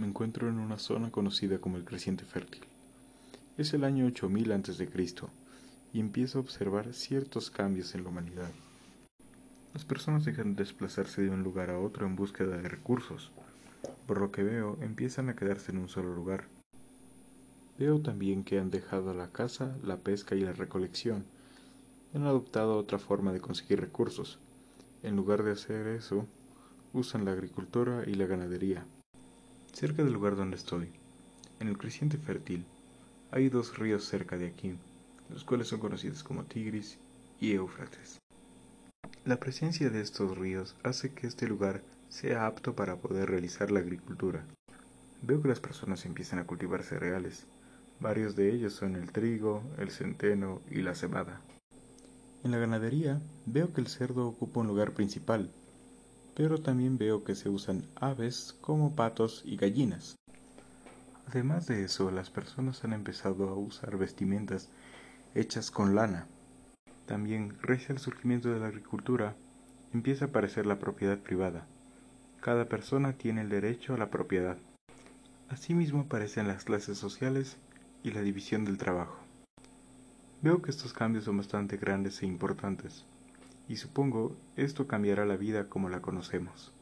Me encuentro en una zona conocida como el creciente fértil. Es el año 8000 a.C. y empiezo a observar ciertos cambios en la humanidad. Las personas dejan de desplazarse de un lugar a otro en búsqueda de recursos. Por lo que veo, empiezan a quedarse en un solo lugar. Veo también que han dejado la caza, la pesca y la recolección. Han adoptado otra forma de conseguir recursos. En lugar de hacer eso, usan la agricultura y la ganadería. Cerca del lugar donde estoy, en el creciente fértil, hay dos ríos cerca de aquí, los cuales son conocidos como Tigris y Éufrates. La presencia de estos ríos hace que este lugar sea apto para poder realizar la agricultura. Veo que las personas empiezan a cultivar cereales. Varios de ellos son el trigo, el centeno y la cebada. En la ganadería veo que el cerdo ocupa un lugar principal, pero también veo que se usan aves como patos y gallinas. Además de eso, las personas han empezado a usar vestimentas hechas con lana. También, gracias al surgimiento de la agricultura, empieza a aparecer la propiedad privada. Cada persona tiene el derecho a la propiedad. Asimismo aparecen las clases sociales y la división del trabajo. Veo que estos cambios son bastante grandes e importantes y supongo esto cambiará la vida como la conocemos.